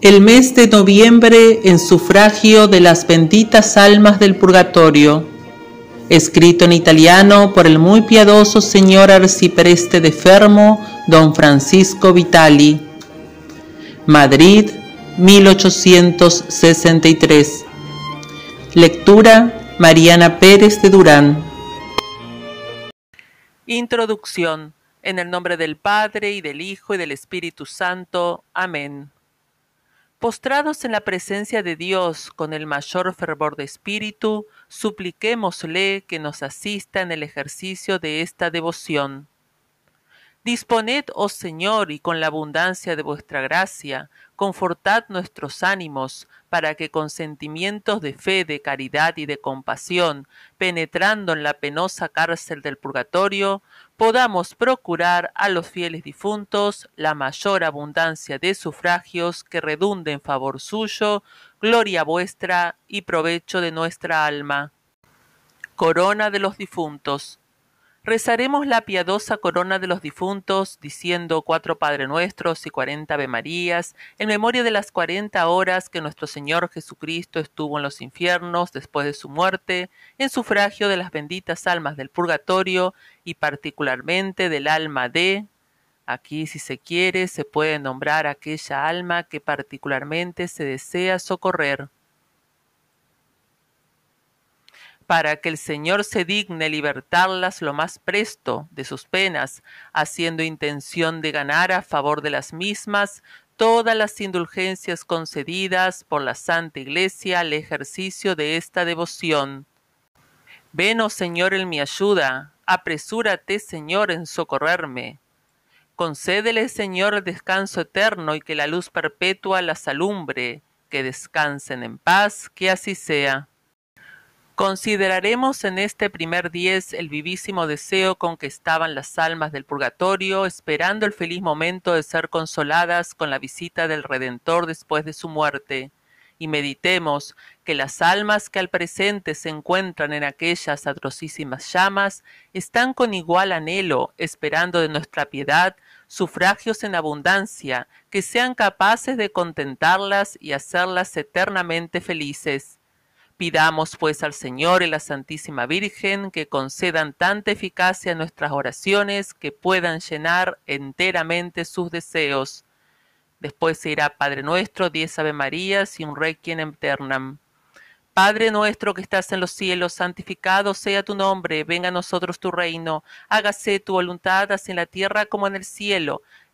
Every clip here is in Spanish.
El mes de noviembre en sufragio de las benditas almas del purgatorio. Escrito en italiano por el muy piadoso señor arcipreste de Fermo, don Francisco Vitali. Madrid, 1863. Lectura Mariana Pérez de Durán. Introducción. En el nombre del Padre y del Hijo y del Espíritu Santo. Amén. Postrados en la presencia de Dios con el mayor fervor de espíritu, supliquémosle que nos asista en el ejercicio de esta devoción. Disponed, oh Señor, y con la abundancia de vuestra gracia, confortad nuestros ánimos, para que con sentimientos de fe, de caridad y de compasión, penetrando en la penosa cárcel del purgatorio, podamos procurar a los fieles difuntos la mayor abundancia de sufragios que redunde en favor suyo, gloria vuestra y provecho de nuestra alma. Corona de los difuntos Rezaremos la piadosa corona de los difuntos, diciendo cuatro Padre Nuestros y cuarenta Ave Marías, en memoria de las cuarenta horas que nuestro Señor Jesucristo estuvo en los infiernos después de su muerte, en sufragio de las benditas almas del purgatorio y particularmente del alma de... Aquí, si se quiere, se puede nombrar aquella alma que particularmente se desea socorrer. Para que el Señor se digne libertarlas lo más presto de sus penas, haciendo intención de ganar a favor de las mismas todas las indulgencias concedidas por la Santa Iglesia al ejercicio de esta devoción. Ven, oh Señor, en mi ayuda, apresúrate, Señor, en socorrerme. Concédele, Señor, el descanso eterno y que la luz perpetua las alumbre, que descansen en paz, que así sea. Consideraremos en este primer diez el vivísimo deseo con que estaban las almas del purgatorio, esperando el feliz momento de ser consoladas con la visita del Redentor después de su muerte, y meditemos que las almas que al presente se encuentran en aquellas atrocísimas llamas están con igual anhelo esperando de nuestra piedad sufragios en abundancia que sean capaces de contentarlas y hacerlas eternamente felices Pidamos pues al Señor y la Santísima Virgen que concedan tanta eficacia a nuestras oraciones que puedan llenar enteramente sus deseos. Después se irá Padre nuestro, diez Ave Marías y un Requiem eternam. Padre nuestro que estás en los cielos, santificado sea tu nombre, venga a nosotros tu reino, hágase tu voluntad así en la tierra como en el cielo.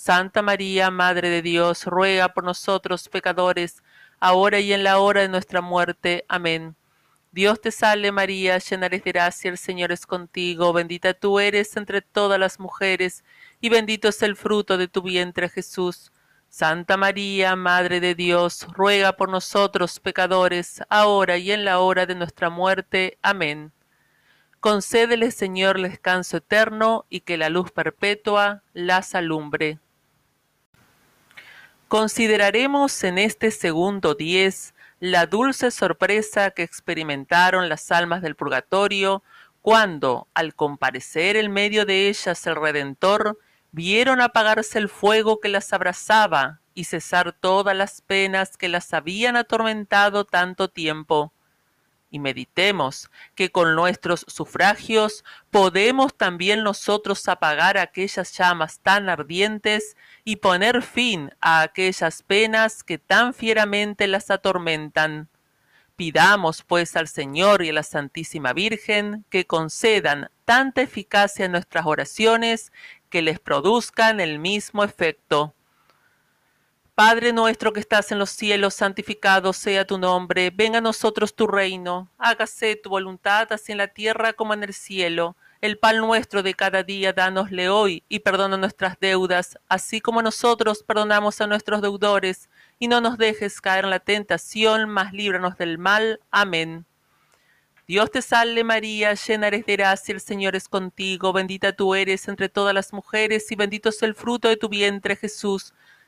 Santa María, Madre de Dios, ruega por nosotros pecadores, ahora y en la hora de nuestra muerte. Amén. Dios te salve María, llena eres de gracia, el Señor es contigo, bendita tú eres entre todas las mujeres, y bendito es el fruto de tu vientre Jesús. Santa María, Madre de Dios, ruega por nosotros pecadores, ahora y en la hora de nuestra muerte. Amén. Concédele, Señor, descanso eterno y que la luz perpetua las alumbre. Consideraremos en este segundo diez la dulce sorpresa que experimentaron las almas del purgatorio cuando, al comparecer en medio de ellas el Redentor, vieron apagarse el fuego que las abrazaba y cesar todas las penas que las habían atormentado tanto tiempo y meditemos que con nuestros sufragios podemos también nosotros apagar aquellas llamas tan ardientes y poner fin a aquellas penas que tan fieramente las atormentan. Pidamos pues al Señor y a la Santísima Virgen que concedan tanta eficacia en nuestras oraciones que les produzcan el mismo efecto. Padre nuestro que estás en los cielos, santificado sea tu nombre, venga a nosotros tu reino, hágase tu voluntad así en la tierra como en el cielo. El pan nuestro de cada día dánosle hoy y perdona nuestras deudas, así como nosotros perdonamos a nuestros deudores, y no nos dejes caer en la tentación, mas líbranos del mal. Amén. Dios te salve María, llena eres de gracia, el Señor es contigo, bendita tú eres entre todas las mujeres, y bendito es el fruto de tu vientre Jesús.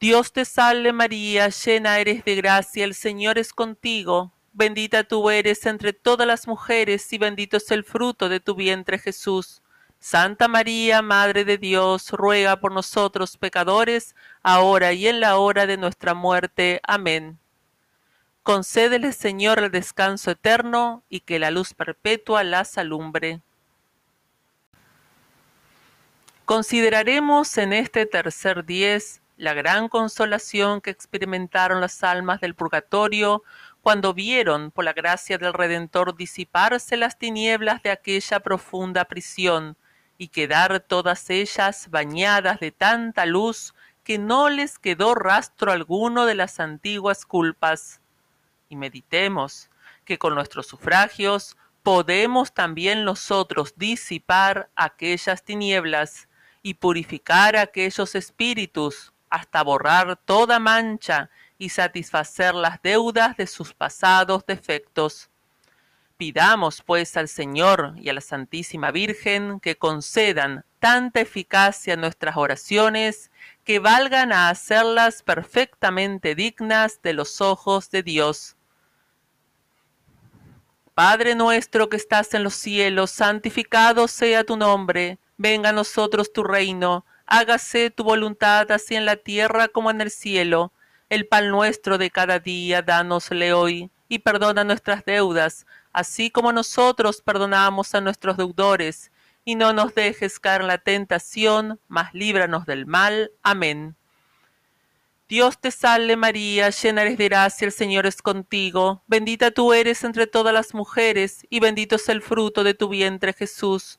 Dios te salve María, llena eres de gracia, el Señor es contigo, bendita tú eres entre todas las mujeres y bendito es el fruto de tu vientre Jesús. Santa María, Madre de Dios, ruega por nosotros pecadores, ahora y en la hora de nuestra muerte. Amén. Concédele, Señor, el descanso eterno y que la luz perpetua las alumbre. Consideraremos en este tercer diez la gran consolación que experimentaron las almas del purgatorio cuando vieron, por la gracia del Redentor, disiparse las tinieblas de aquella profunda prisión y quedar todas ellas bañadas de tanta luz que no les quedó rastro alguno de las antiguas culpas. Y meditemos que con nuestros sufragios podemos también nosotros disipar aquellas tinieblas y purificar aquellos espíritus hasta borrar toda mancha y satisfacer las deudas de sus pasados defectos. Pidamos pues al Señor y a la Santísima Virgen que concedan tanta eficacia a nuestras oraciones que valgan a hacerlas perfectamente dignas de los ojos de Dios. Padre nuestro que estás en los cielos, santificado sea tu nombre, venga a nosotros tu reino, hágase tu voluntad así en la tierra como en el cielo. El pan nuestro de cada día, dánosle hoy, y perdona nuestras deudas, así como nosotros perdonamos a nuestros deudores, y no nos dejes caer en la tentación, mas líbranos del mal. Amén. Dios te salve María, llena eres de gracia, el Señor es contigo, bendita tú eres entre todas las mujeres, y bendito es el fruto de tu vientre Jesús.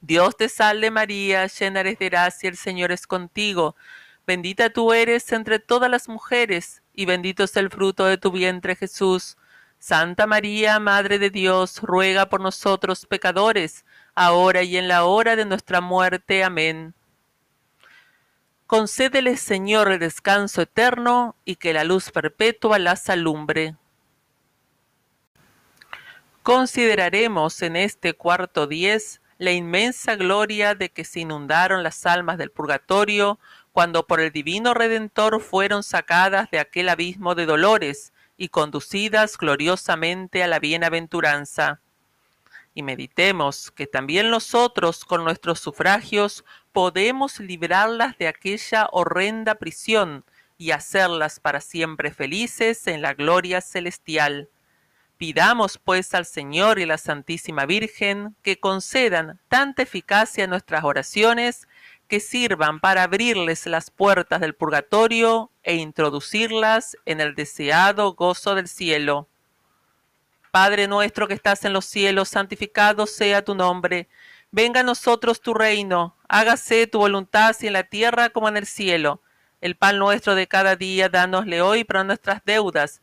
Dios te salve María, llena eres de gracia, el Señor es contigo. Bendita tú eres entre todas las mujeres, y bendito es el fruto de tu vientre Jesús. Santa María, Madre de Dios, ruega por nosotros pecadores, ahora y en la hora de nuestra muerte. Amén. Concédele, Señor, el descanso eterno, y que la luz perpetua las alumbre. Consideraremos en este cuarto diez la inmensa gloria de que se inundaron las almas del purgatorio cuando por el divino Redentor fueron sacadas de aquel abismo de dolores y conducidas gloriosamente a la bienaventuranza. Y meditemos que también nosotros con nuestros sufragios podemos librarlas de aquella horrenda prisión y hacerlas para siempre felices en la gloria celestial Pidamos pues al Señor y la Santísima Virgen que concedan tanta eficacia a nuestras oraciones que sirvan para abrirles las puertas del purgatorio e introducirlas en el deseado gozo del cielo. Padre nuestro que estás en los cielos, santificado sea tu nombre. Venga a nosotros tu reino, hágase tu voluntad así en la tierra como en el cielo. El pan nuestro de cada día, dánosle hoy para nuestras deudas,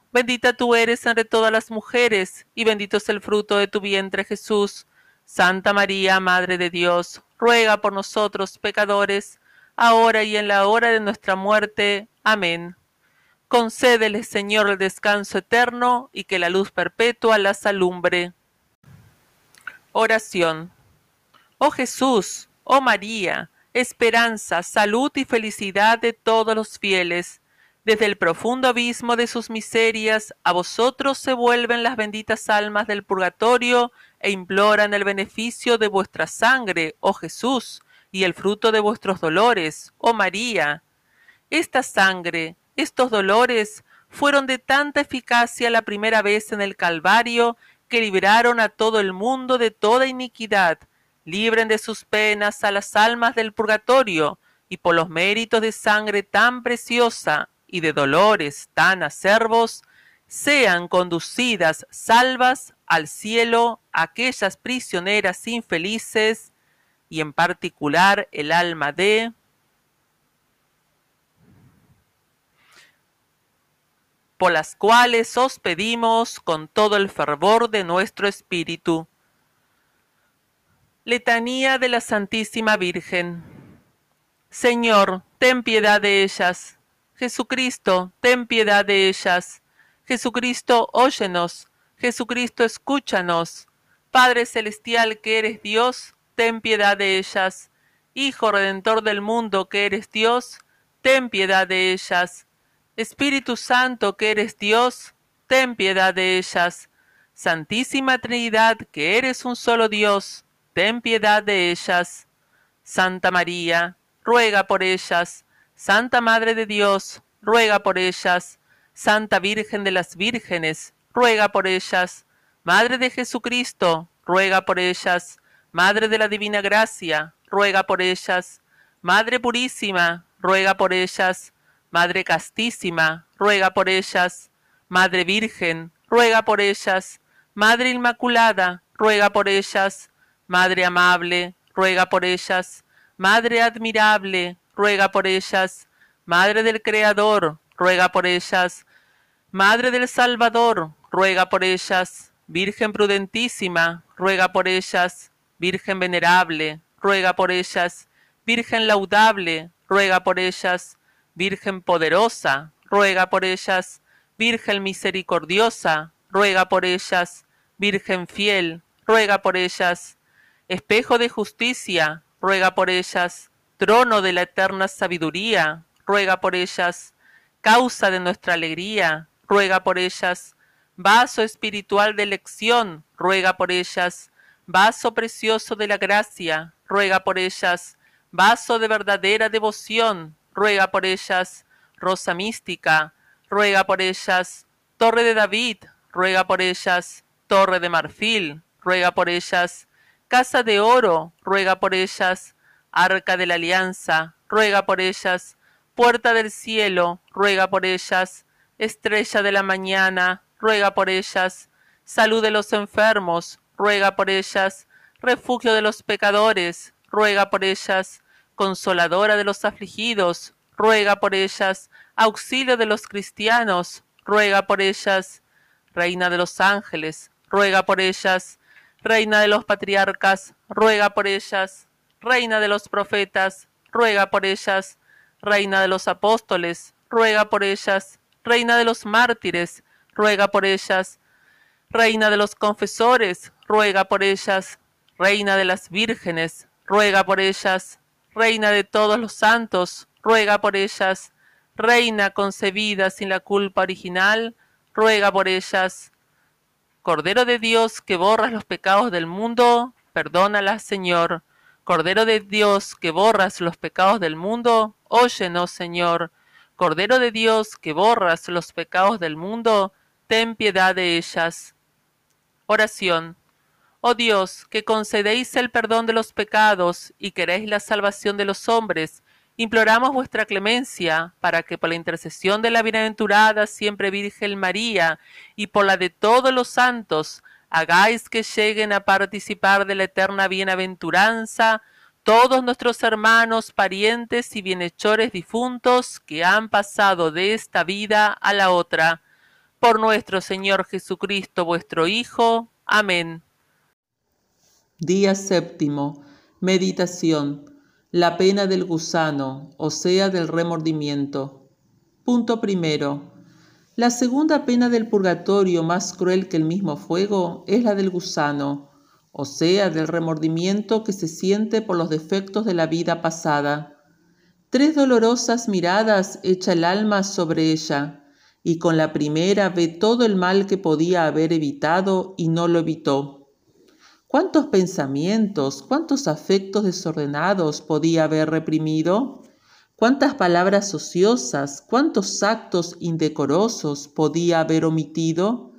bendita tú eres entre todas las mujeres, y bendito es el fruto de tu vientre Jesús. Santa María, Madre de Dios, ruega por nosotros pecadores, ahora y en la hora de nuestra muerte. Amén. Concédele, Señor, el descanso eterno y que la luz perpetua las alumbre. Oración. Oh Jesús, oh María, esperanza, salud y felicidad de todos los fieles, desde el profundo abismo de sus miserias, a vosotros se vuelven las benditas almas del purgatorio e imploran el beneficio de vuestra sangre, oh Jesús, y el fruto de vuestros dolores, oh María. Esta sangre, estos dolores, fueron de tanta eficacia la primera vez en el Calvario, que libraron a todo el mundo de toda iniquidad, libren de sus penas a las almas del purgatorio, y por los méritos de sangre tan preciosa, y de dolores tan acervos, sean conducidas salvas al cielo aquellas prisioneras infelices y en particular el alma de por las cuales os pedimos con todo el fervor de nuestro espíritu. Letanía de la Santísima Virgen. Señor, ten piedad de ellas. Jesucristo, ten piedad de ellas. Jesucristo, óyenos. Jesucristo, escúchanos. Padre Celestial que eres Dios, ten piedad de ellas. Hijo Redentor del mundo que eres Dios, ten piedad de ellas. Espíritu Santo que eres Dios, ten piedad de ellas. Santísima Trinidad que eres un solo Dios, ten piedad de ellas. Santa María, ruega por ellas Santa Madre de Dios, ruega por ellas. Santa Virgen de las Vírgenes, ruega por ellas. Madre de Jesucristo, ruega por ellas. Madre de la Divina Gracia, ruega por ellas. Madre Purísima, ruega por ellas. Madre Castísima, ruega por ellas. Madre Virgen, ruega por ellas. Madre Inmaculada, ruega por ellas. Madre Amable, ruega por ellas. Madre Admirable, ruega por ellas. Madre del Creador, ruega por ellas. Madre del Salvador, ruega por ellas. Virgen prudentísima, ruega por ellas. Virgen venerable, ruega por ellas. Virgen laudable, ruega por ellas. Virgen poderosa, ruega por ellas. Virgen misericordiosa, ruega por ellas. Virgen fiel, ruega por ellas. Espejo de justicia, ruega por ellas. Trono de la eterna sabiduría, ruega por ellas. Causa de nuestra alegría, ruega por ellas. Vaso espiritual de elección, ruega por ellas. Vaso precioso de la gracia, ruega por ellas. Vaso de verdadera devoción, ruega por ellas. Rosa mística, ruega por ellas. Torre de David, ruega por ellas. Torre de marfil, ruega por ellas. Casa de oro, ruega por ellas. Arca de la alianza, ruega por ellas. Puerta del cielo, ruega por ellas. Estrella de la mañana, ruega por ellas. Salud de los enfermos, ruega por ellas. Refugio de los pecadores, ruega por ellas. Consoladora de los afligidos, ruega por ellas. Auxilio de los cristianos, ruega por ellas. Reina de los ángeles, ruega por ellas. Reina de los patriarcas, ruega por ellas. Reina de los profetas, ruega por ellas. Reina de los apóstoles, ruega por ellas. Reina de los mártires, ruega por ellas. Reina de los confesores, ruega por ellas. Reina de las vírgenes, ruega por ellas. Reina de todos los santos, ruega por ellas. Reina concebida sin la culpa original, ruega por ellas. Cordero de Dios que borras los pecados del mundo, perdónalas, Señor. Cordero de Dios que borras los pecados del mundo, óyenos, Señor. Cordero de Dios que borras los pecados del mundo, ten piedad de ellas. Oración. Oh Dios, que concedéis el perdón de los pecados y queréis la salvación de los hombres, imploramos vuestra clemencia para que por la intercesión de la bienaventurada siempre Virgen María y por la de todos los santos, hagáis que lleguen a participar de la eterna bienaventuranza todos nuestros hermanos, parientes y bienhechores difuntos que han pasado de esta vida a la otra. Por nuestro Señor Jesucristo, vuestro Hijo. Amén. Día séptimo. Meditación. La pena del gusano, o sea, del remordimiento. Punto primero. La segunda pena del purgatorio, más cruel que el mismo fuego, es la del gusano o sea, del remordimiento que se siente por los defectos de la vida pasada. Tres dolorosas miradas echa el alma sobre ella, y con la primera ve todo el mal que podía haber evitado y no lo evitó. ¿Cuántos pensamientos, cuántos afectos desordenados podía haber reprimido? ¿Cuántas palabras ociosas, cuántos actos indecorosos podía haber omitido?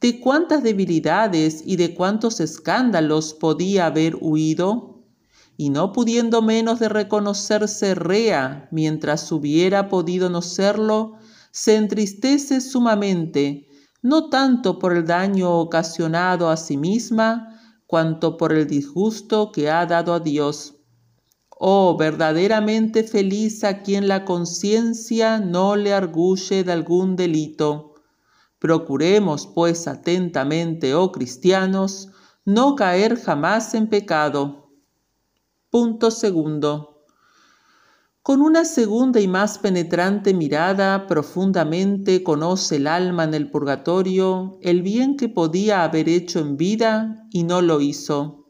de cuántas debilidades y de cuántos escándalos podía haber huido, y no pudiendo menos de reconocerse rea mientras hubiera podido no serlo, se entristece sumamente, no tanto por el daño ocasionado a sí misma, cuanto por el disgusto que ha dado a Dios. Oh, verdaderamente feliz a quien la conciencia no le arguye de algún delito Procuremos, pues, atentamente, oh cristianos, no caer jamás en pecado. Punto segundo. Con una segunda y más penetrante mirada, profundamente conoce el alma en el purgatorio el bien que podía haber hecho en vida y no lo hizo.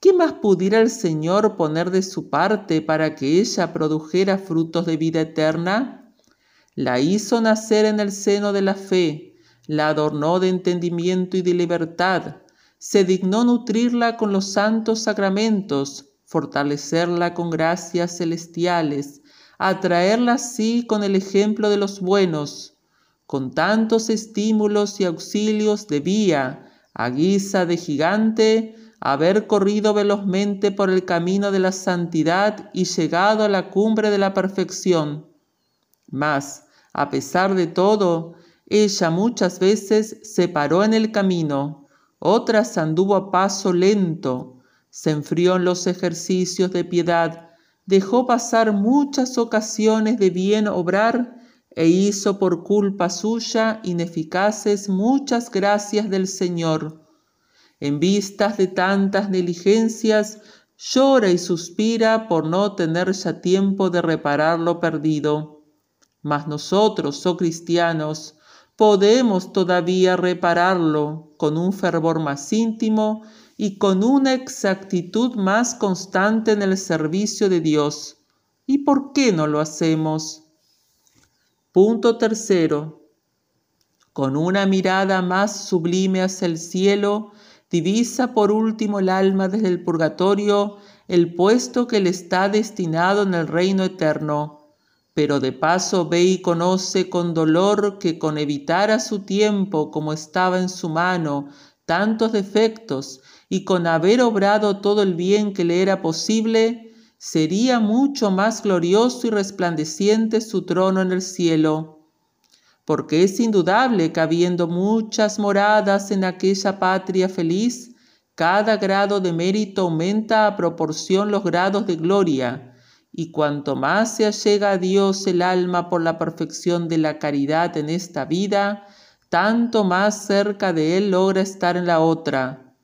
¿Qué más pudiera el Señor poner de su parte para que ella produjera frutos de vida eterna? la hizo nacer en el seno de la fe, la adornó de entendimiento y de libertad, se dignó nutrirla con los santos sacramentos, fortalecerla con gracias celestiales, atraerla así con el ejemplo de los buenos. Con tantos estímulos y auxilios debía, a guisa de gigante, haber corrido velozmente por el camino de la santidad y llegado a la cumbre de la perfección. Mas, a pesar de todo, ella muchas veces se paró en el camino, otras anduvo a paso lento, se enfrió en los ejercicios de piedad, dejó pasar muchas ocasiones de bien obrar e hizo por culpa suya ineficaces muchas gracias del Señor en vistas de tantas diligencias, llora y suspira por no tener ya tiempo de reparar lo perdido. Mas nosotros, oh cristianos, podemos todavía repararlo con un fervor más íntimo y con una exactitud más constante en el servicio de Dios. ¿Y por qué no lo hacemos? Punto tercero. Con una mirada más sublime hacia el cielo, divisa por último el alma desde el purgatorio el puesto que le está destinado en el reino eterno, pero de paso ve y conoce con dolor que con evitar a su tiempo como estaba en su mano tantos defectos y con haber obrado todo el bien que le era posible, sería mucho más glorioso y resplandeciente su trono en el cielo porque es indudable que habiendo muchas moradas en aquella patria feliz, cada grado de mérito aumenta a proporción los grados de gloria, y cuanto más se allega a Dios el alma por la perfección de la caridad en esta vida, tanto más cerca de Él logra estar en la otra.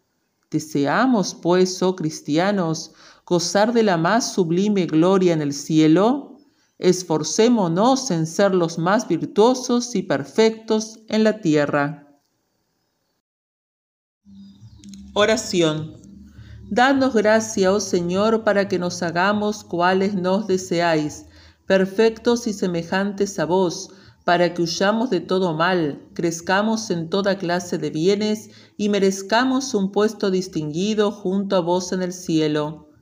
Deseamos, pues, oh cristianos, gozar de la más sublime gloria en el cielo, esforcémonos en ser los más virtuosos y perfectos en la tierra. Oración. Danos gracia, oh Señor, para que nos hagamos cuales nos deseáis, perfectos y semejantes a vos, para que huyamos de todo mal, crezcamos en toda clase de bienes y merezcamos un puesto distinguido junto a vos en el cielo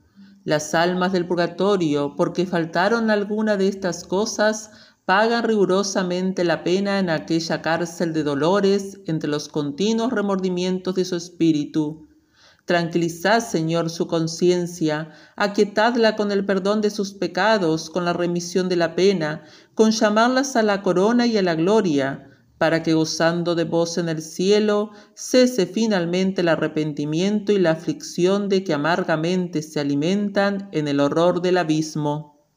las almas del purgatorio, porque faltaron alguna de estas cosas, pagan rigurosamente la pena en aquella cárcel de dolores entre los continuos remordimientos de su espíritu. Tranquilizad, Señor, su conciencia, aquietadla con el perdón de sus pecados, con la remisión de la pena, con llamarlas a la corona y a la gloria, para que gozando de vos en el cielo, cese finalmente el arrepentimiento y la aflicción de que amargamente se alimentan en el horror del abismo.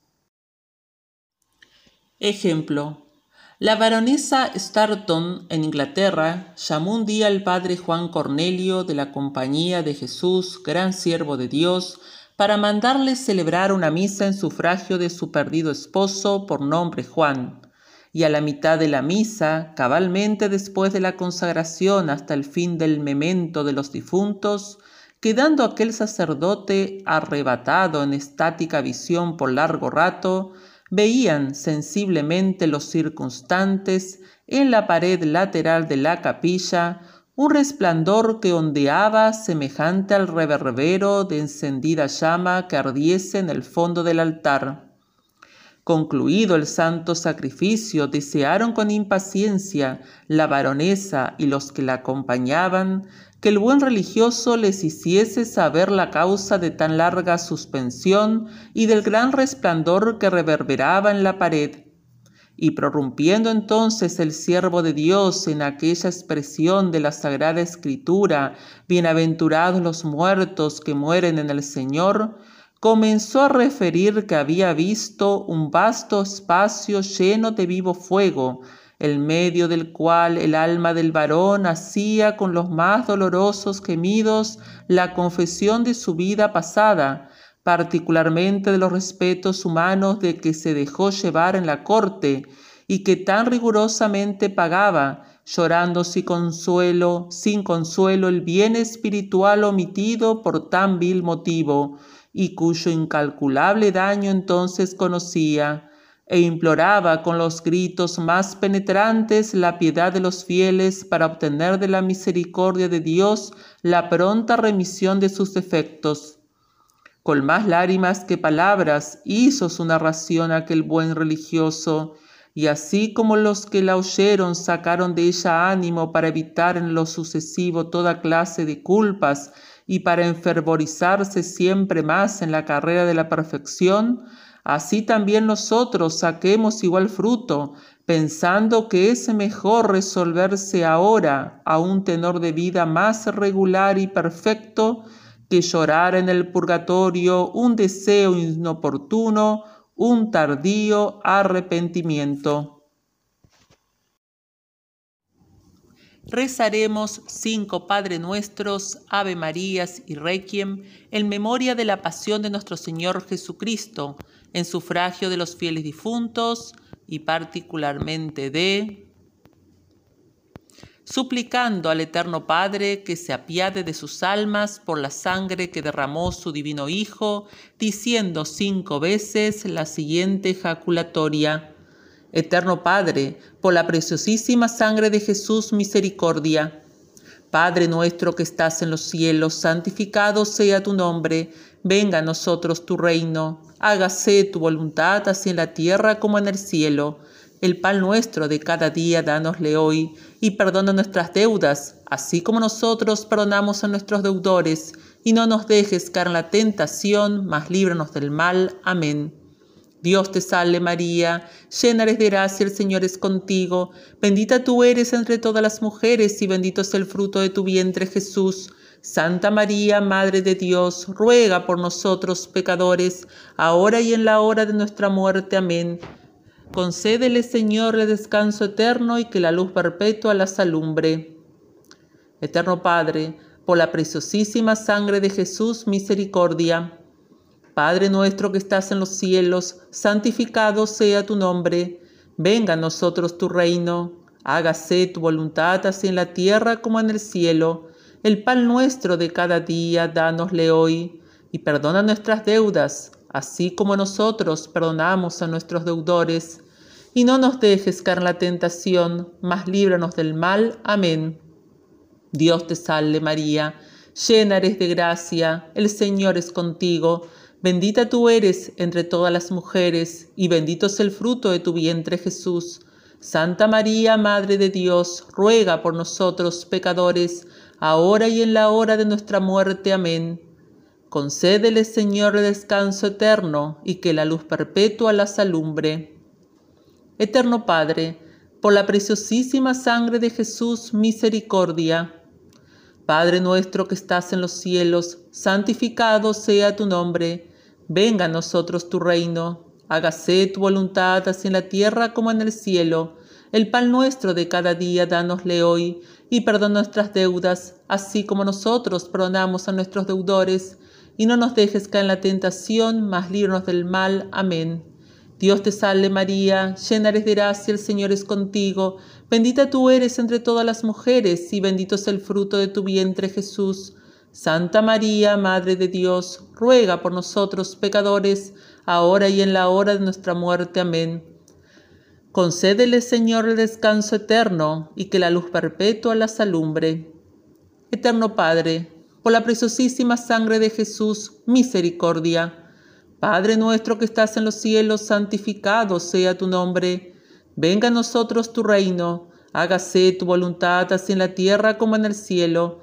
Ejemplo. La baronesa Starton en Inglaterra llamó un día al padre Juan Cornelio de la Compañía de Jesús, gran siervo de Dios, para mandarle celebrar una misa en sufragio de su perdido esposo por nombre Juan y a la mitad de la misa, cabalmente después de la consagración hasta el fin del memento de los difuntos, quedando aquel sacerdote arrebatado en estática visión por largo rato, veían sensiblemente los circunstantes en la pared lateral de la capilla un resplandor que ondeaba semejante al reverbero de encendida llama que ardiese en el fondo del altar. Concluido el santo sacrificio, desearon con impaciencia la baronesa y los que la acompañaban que el buen religioso les hiciese saber la causa de tan larga suspensión y del gran resplandor que reverberaba en la pared. Y prorrumpiendo entonces el siervo de Dios en aquella expresión de la Sagrada Escritura, bienaventurados los muertos que mueren en el Señor, comenzó a referir que había visto un vasto espacio lleno de vivo fuego, el medio del cual el alma del varón hacía con los más dolorosos gemidos la confesión de su vida pasada, particularmente de los respetos humanos de que se dejó llevar en la corte y que tan rigurosamente pagaba, llorando sin consuelo, sin consuelo el bien espiritual omitido por tan vil motivo, y cuyo incalculable daño entonces conocía, e imploraba con los gritos más penetrantes la piedad de los fieles para obtener de la misericordia de Dios la pronta remisión de sus defectos. Con más lágrimas que palabras hizo su narración aquel buen religioso, y así como los que la oyeron sacaron de ella ánimo para evitar en lo sucesivo toda clase de culpas y para enfervorizarse siempre más en la carrera de la perfección, así también nosotros saquemos igual fruto, pensando que es mejor resolverse ahora a un tenor de vida más regular y perfecto que llorar en el purgatorio un deseo inoportuno, un tardío arrepentimiento. Rezaremos cinco Padre Nuestros, Ave Marías y Requiem en memoria de la pasión de nuestro Señor Jesucristo, en sufragio de los fieles difuntos, y particularmente de suplicando al Eterno Padre que se apiade de sus almas por la sangre que derramó su divino Hijo, diciendo cinco veces la siguiente ejaculatoria. Eterno Padre, por la preciosísima sangre de Jesús, misericordia. Padre nuestro que estás en los cielos, santificado sea tu nombre, venga a nosotros tu reino hágase tu voluntad así en la tierra como en el cielo. El pan nuestro de cada día dánosle hoy, y perdona nuestras deudas, así como nosotros perdonamos a nuestros deudores, y no nos dejes caer en la tentación, mas líbranos del mal. Amén. Dios te salve María, llena eres de gracia, el Señor es contigo, bendita tú eres entre todas las mujeres, y bendito es el fruto de tu vientre Jesús. Santa María, Madre de Dios, ruega por nosotros pecadores, ahora y en la hora de nuestra muerte. Amén. Concédele, Señor, el descanso eterno y que la luz perpetua las alumbre. Eterno Padre, por la preciosísima sangre de Jesús, misericordia. Padre nuestro que estás en los cielos, santificado sea tu nombre. Venga a nosotros tu reino. Hágase tu voluntad así en la tierra como en el cielo. El pan nuestro de cada día, dánosle hoy, y perdona nuestras deudas, así como nosotros perdonamos a nuestros deudores. Y no nos dejes caer en la tentación, mas líbranos del mal. Amén. Dios te salve María, llena eres de gracia, el Señor es contigo. Bendita tú eres entre todas las mujeres, y bendito es el fruto de tu vientre Jesús. Santa María, Madre de Dios, ruega por nosotros pecadores, ahora y en la hora de nuestra muerte. Amén. Concédele, Señor, el descanso eterno y que la luz perpetua las alumbre. Eterno Padre, por la preciosísima sangre de Jesús, misericordia. Padre nuestro que estás en los cielos, santificado sea tu nombre. Venga a nosotros tu reino. Hágase tu voluntad así en la tierra como en el cielo. El pan nuestro de cada día dánosle hoy y perdona nuestras deudas, así como nosotros perdonamos a nuestros deudores, y no nos dejes caer en la tentación, mas líbranos del mal. Amén. Dios te salve María, llena eres de gracia, el Señor es contigo, bendita tú eres entre todas las mujeres, y bendito es el fruto de tu vientre Jesús. Santa María, Madre de Dios, ruega por nosotros pecadores, ahora y en la hora de nuestra muerte. Amén. Concédele, Señor, el descanso eterno y que la luz perpetua las alumbre. Eterno Padre, por la preciosísima sangre de Jesús, misericordia. Padre nuestro que estás en los cielos, santificado sea tu nombre. Venga a nosotros tu reino. Hágase tu voluntad así en la tierra como en el cielo.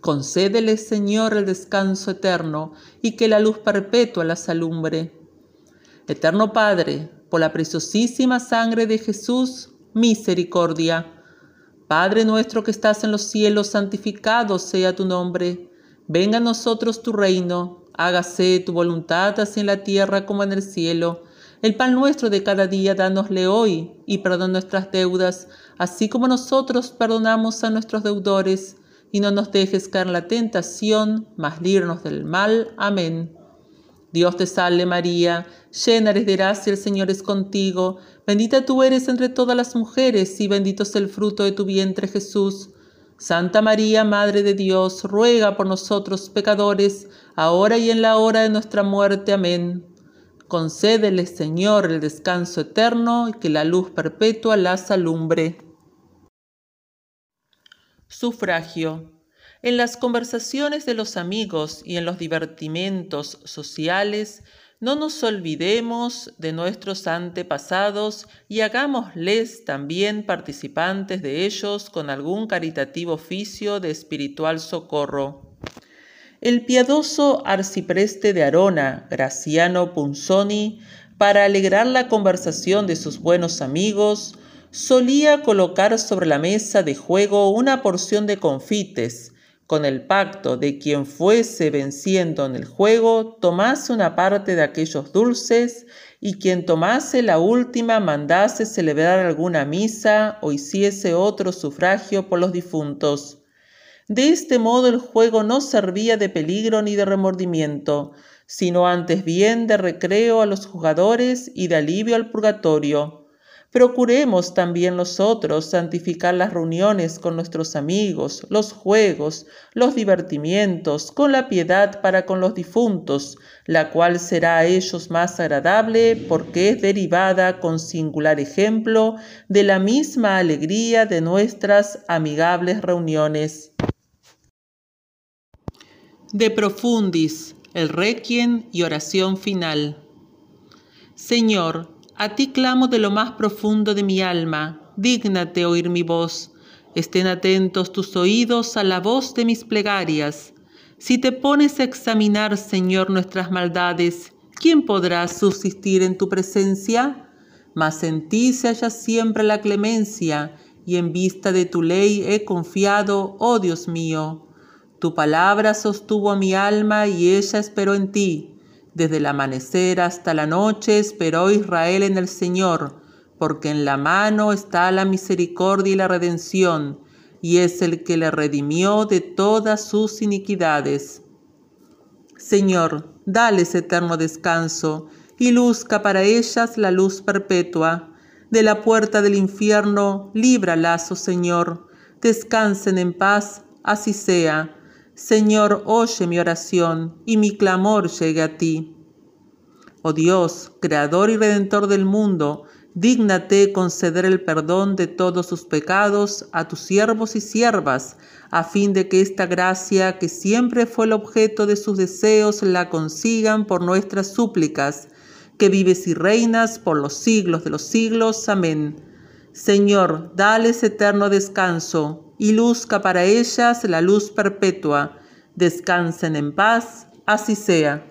Concédele, Señor, el descanso eterno, y que la luz perpetua las alumbre. Eterno Padre, por la preciosísima sangre de Jesús, misericordia. Padre nuestro que estás en los cielos, santificado sea tu nombre. Venga a nosotros tu reino. Hágase tu voluntad así en la tierra como en el cielo. El pan nuestro de cada día dánosle hoy y perdona nuestras deudas, así como nosotros perdonamos a nuestros deudores. Y no nos dejes caer en la tentación, mas líbranos del mal. Amén. Dios te salve María, llena eres de gracia, el Señor es contigo, bendita tú eres entre todas las mujeres y bendito es el fruto de tu vientre Jesús. Santa María, Madre de Dios, ruega por nosotros pecadores, ahora y en la hora de nuestra muerte. Amén. Concédele, Señor, el descanso eterno y que la luz perpetua las alumbre. Sufragio. En las conversaciones de los amigos y en los divertimentos sociales, no nos olvidemos de nuestros antepasados y hagámosles también participantes de ellos con algún caritativo oficio de espiritual socorro. El piadoso arcipreste de Arona, Graciano Punzoni, para alegrar la conversación de sus buenos amigos, solía colocar sobre la mesa de juego una porción de confites, con el pacto de quien fuese venciendo en el juego tomase una parte de aquellos dulces y quien tomase la última mandase celebrar alguna misa o hiciese otro sufragio por los difuntos. De este modo el juego no servía de peligro ni de remordimiento, sino antes bien de recreo a los jugadores y de alivio al purgatorio Procuremos también nosotros santificar las reuniones con nuestros amigos, los juegos, los divertimientos, con la piedad para con los difuntos, la cual será a ellos más agradable porque es derivada con singular ejemplo de la misma alegría de nuestras amigables reuniones. De profundis, el requiem y oración final. Señor, a ti clamo de lo más profundo de mi alma, dígnate oír mi voz. Estén atentos tus oídos a la voz de mis plegarias. Si te pones a examinar, Señor, nuestras maldades, ¿quién podrá subsistir en tu presencia? Mas en ti se halla siempre la clemencia, y en vista de tu ley he confiado, oh Dios mío. Tu palabra sostuvo a mi alma y ella esperó en ti. Desde el amanecer hasta la noche esperó Israel en el Señor, porque en la mano está la misericordia y la redención, y es el que le redimió de todas sus iniquidades. Señor, dales eterno descanso, y luzca para ellas la luz perpetua. De la puerta del infierno, líbralas, oh Señor. Descansen en paz, así sea Señor, oye mi oración y mi clamor llegue a ti. Oh Dios, Creador y Redentor del mundo, dígnate conceder el perdón de todos sus pecados a tus siervos y siervas, a fin de que esta gracia, que siempre fue el objeto de sus deseos, la consigan por nuestras súplicas, que vives y reinas por los siglos de los siglos. Amén. Señor, dales eterno descanso y luzca para ellas la luz perpetua. Descansen en paz, así sea.